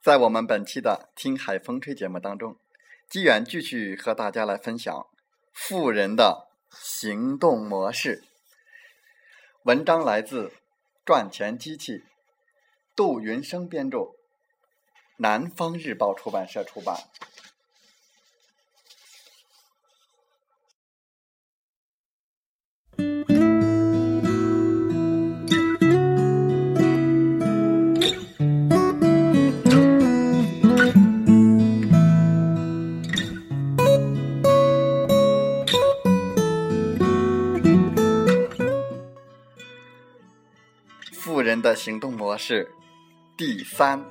在我们本期的《听海风吹》节目当中，机缘继续和大家来分享富人的行动模式。文章来自赚钱机器，杜云生编著，南方日报出版社出版。的行动模式，第三，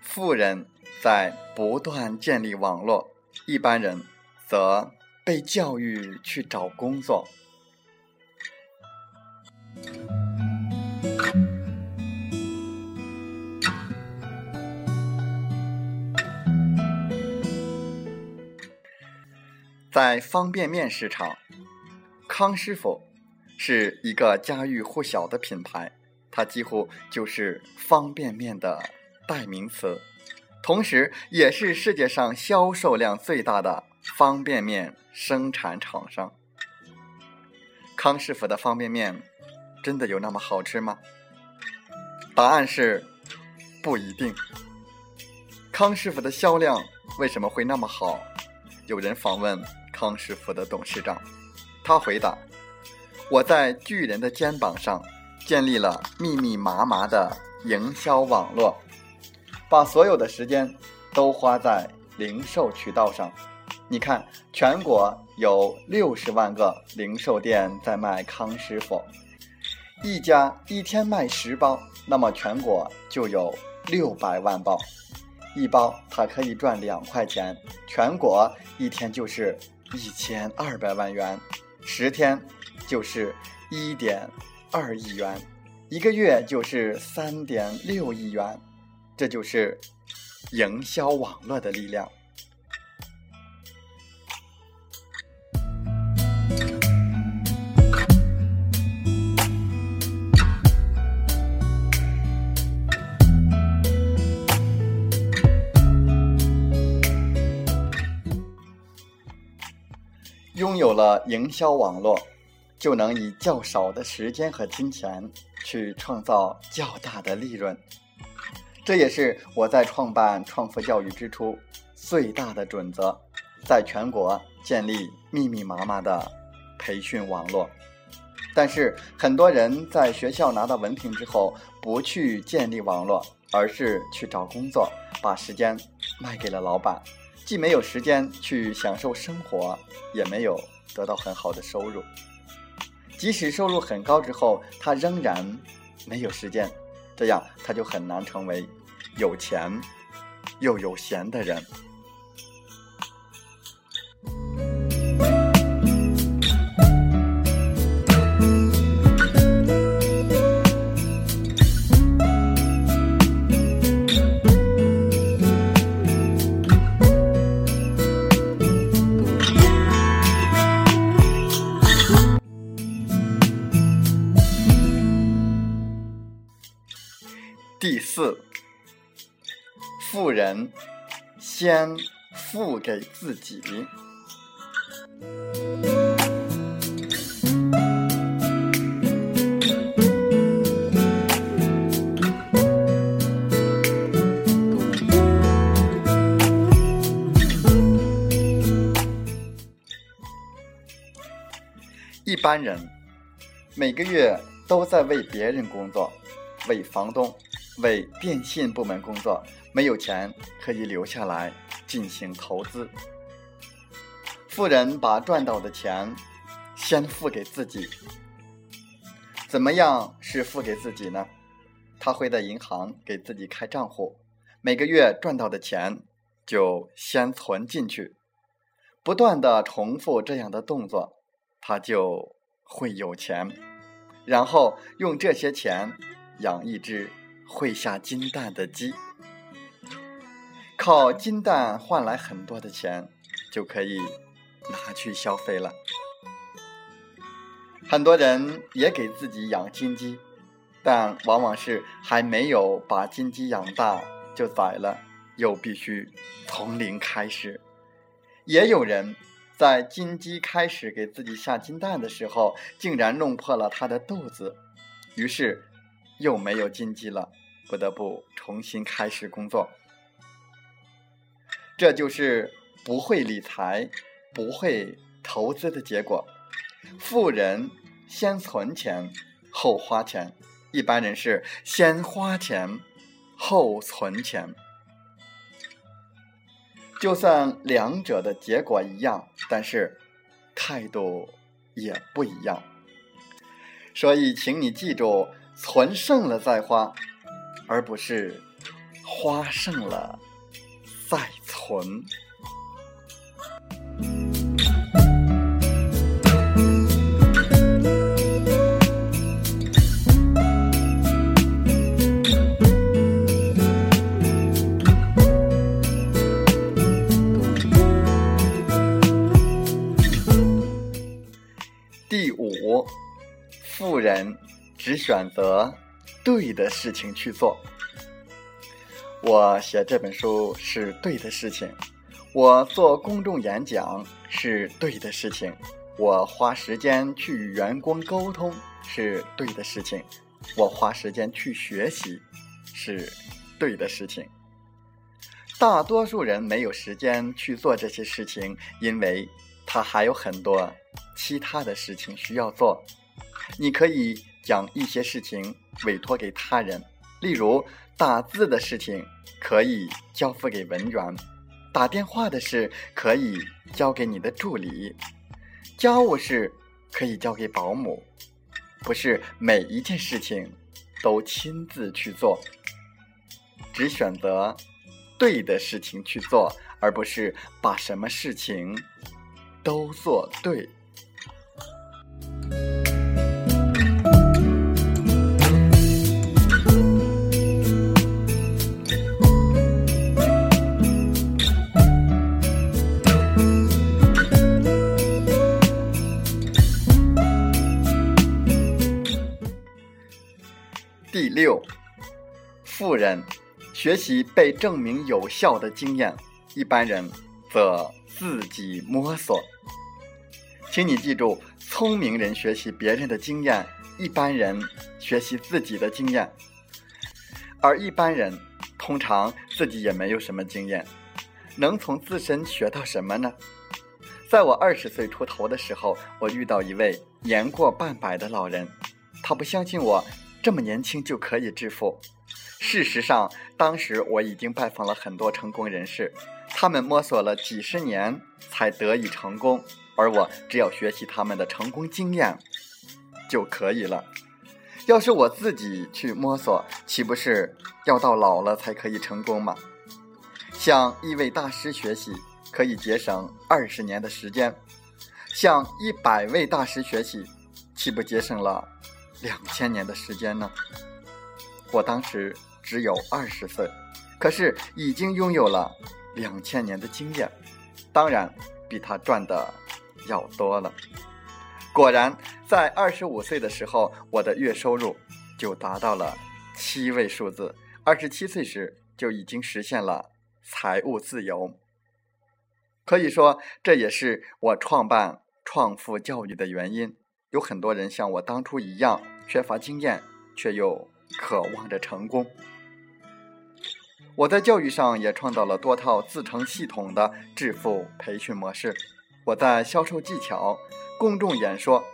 富人在不断建立网络，一般人则被教育去找工作。在方便面市场，康师傅是一个家喻户晓的品牌。它几乎就是方便面的代名词，同时也是世界上销售量最大的方便面生产厂商。康师傅的方便面真的有那么好吃吗？答案是不一定。康师傅的销量为什么会那么好？有人访问康师傅的董事长，他回答：“我在巨人的肩膀上。”建立了密密麻麻的营销网络，把所有的时间都花在零售渠道上。你看，全国有六十万个零售店在卖康师傅，一家一天卖十包，那么全国就有六百万包，一包它可以赚两块钱，全国一天就是一千二百万元，十天就是一点。二亿元，一个月就是三点六亿元，这就是营销网络的力量。拥有了营销网络。就能以较少的时间和金钱去创造较大的利润，这也是我在创办创富教育之初最大的准则，在全国建立密密麻麻的培训网络。但是很多人在学校拿到文凭之后，不去建立网络，而是去找工作，把时间卖给了老板，既没有时间去享受生活，也没有得到很好的收入。即使收入很高之后，他仍然没有时间，这样他就很难成为有钱又有闲的人。人先付给自己。一般人每个月都在为别人工作，为房东。为电信部门工作，没有钱可以留下来进行投资。富人把赚到的钱先付给自己。怎么样是付给自己呢？他会在银行给自己开账户，每个月赚到的钱就先存进去，不断的重复这样的动作，他就会有钱，然后用这些钱养一只。会下金蛋的鸡，靠金蛋换来很多的钱，就可以拿去消费了。很多人也给自己养金鸡，但往往是还没有把金鸡养大就宰了，又必须从零开始。也有人在金鸡开始给自己下金蛋的时候，竟然弄破了它的肚子，于是。又没有金鸡了，不得不重新开始工作。这就是不会理财、不会投资的结果。富人先存钱后花钱，一般人是先花钱后存钱。就算两者的结果一样，但是态度也不一样。所以，请你记住。存剩了再花，而不是花剩了魂。第五，富人。只选择对的事情去做。我写这本书是对的事情，我做公众演讲是对的事情，我花时间去与员工沟通是对的事情，我花时间去学习是对的事情。大多数人没有时间去做这些事情，因为他还有很多其他的事情需要做。你可以。将一些事情委托给他人，例如打字的事情可以交付给文员，打电话的事可以交给你的助理，家务事可以交给保姆。不是每一件事情都亲自去做，只选择对的事情去做，而不是把什么事情都做对。人学习被证明有效的经验，一般人则自己摸索。请你记住，聪明人学习别人的经验，一般人学习自己的经验。而一般人通常自己也没有什么经验，能从自身学到什么呢？在我二十岁出头的时候，我遇到一位年过半百的老人，他不相信我。这么年轻就可以致富？事实上，当时我已经拜访了很多成功人士，他们摸索了几十年才得以成功，而我只要学习他们的成功经验就可以了。要是我自己去摸索，岂不是要到老了才可以成功吗？向一位大师学习可以节省二十年的时间，向一百位大师学习，岂不节省了两千年的时间呢？我当时只有二十岁，可是已经拥有了两千年的经验，当然比他赚的要多了。果然，在二十五岁的时候，我的月收入就达到了七位数字；二十七岁时就已经实现了财务自由。可以说，这也是我创办创富教育的原因。有很多人像我当初一样缺乏经验，却又渴望着成功。我在教育上也创造了多套自成系统的致富培训模式。我在销售技巧。公众演说、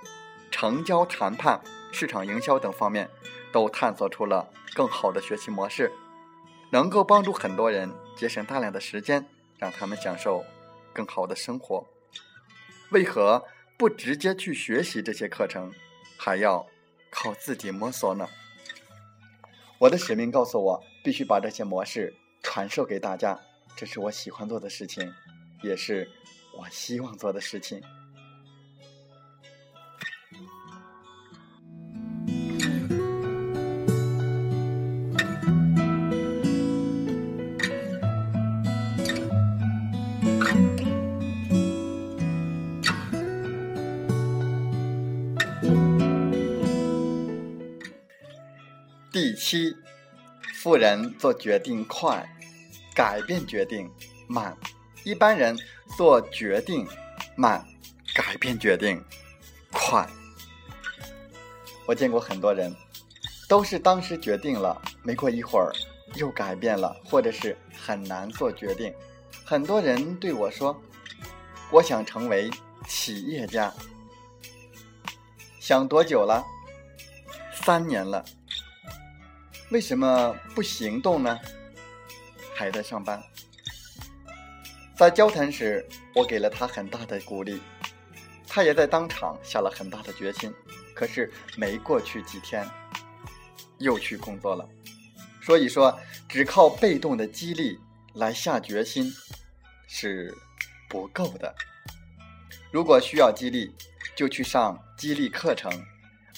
成交谈判、市场营销等方面，都探索出了更好的学习模式，能够帮助很多人节省大量的时间，让他们享受更好的生活。为何不直接去学习这些课程，还要靠自己摸索呢？我的使命告诉我，必须把这些模式传授给大家，这是我喜欢做的事情，也是我希望做的事情。第七，富人做决定快，改变决定慢；一般人做决定慢，改变决定快。我见过很多人，都是当时决定了，没过一会儿又改变了，或者是很难做决定。很多人对我说：“我想成为企业家。”想多久了？三年了。为什么不行动呢？还在上班。在交谈时，我给了他很大的鼓励，他也在当场下了很大的决心。可是没过去几天，又去工作了。所以说，只靠被动的激励来下决心是不够的。如果需要激励，就去上激励课程，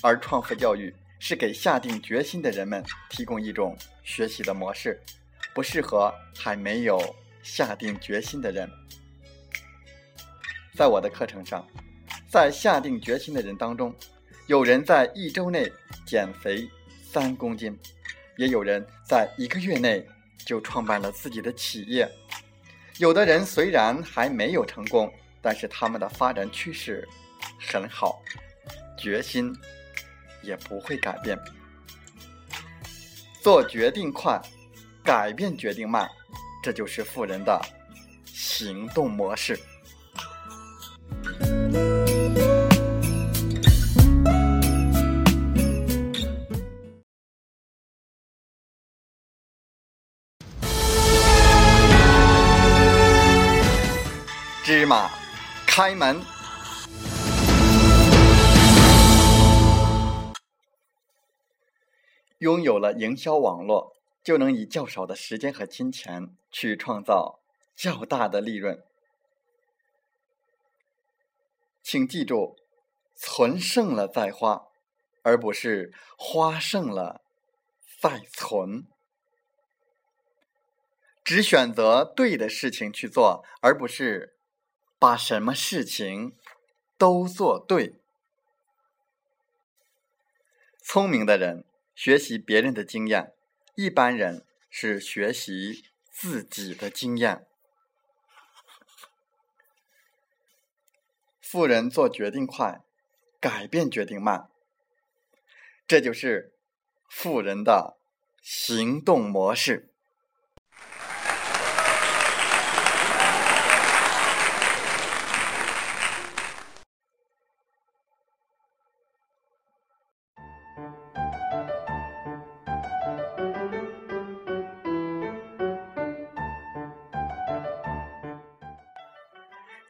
而创富教育。是给下定决心的人们提供一种学习的模式，不适合还没有下定决心的人。在我的课程上，在下定决心的人当中，有人在一周内减肥三公斤，也有人在一个月内就创办了自己的企业。有的人虽然还没有成功，但是他们的发展趋势很好，决心。也不会改变。做决定快，改变决定慢，这就是富人的行动模式。芝麻开门。拥有了营销网络，就能以较少的时间和金钱去创造较大的利润。请记住，存剩了再花，而不是花剩了再存。只选择对的事情去做，而不是把什么事情都做对。聪明的人。学习别人的经验，一般人是学习自己的经验。富人做决定快，改变决定慢，这就是富人的行动模式。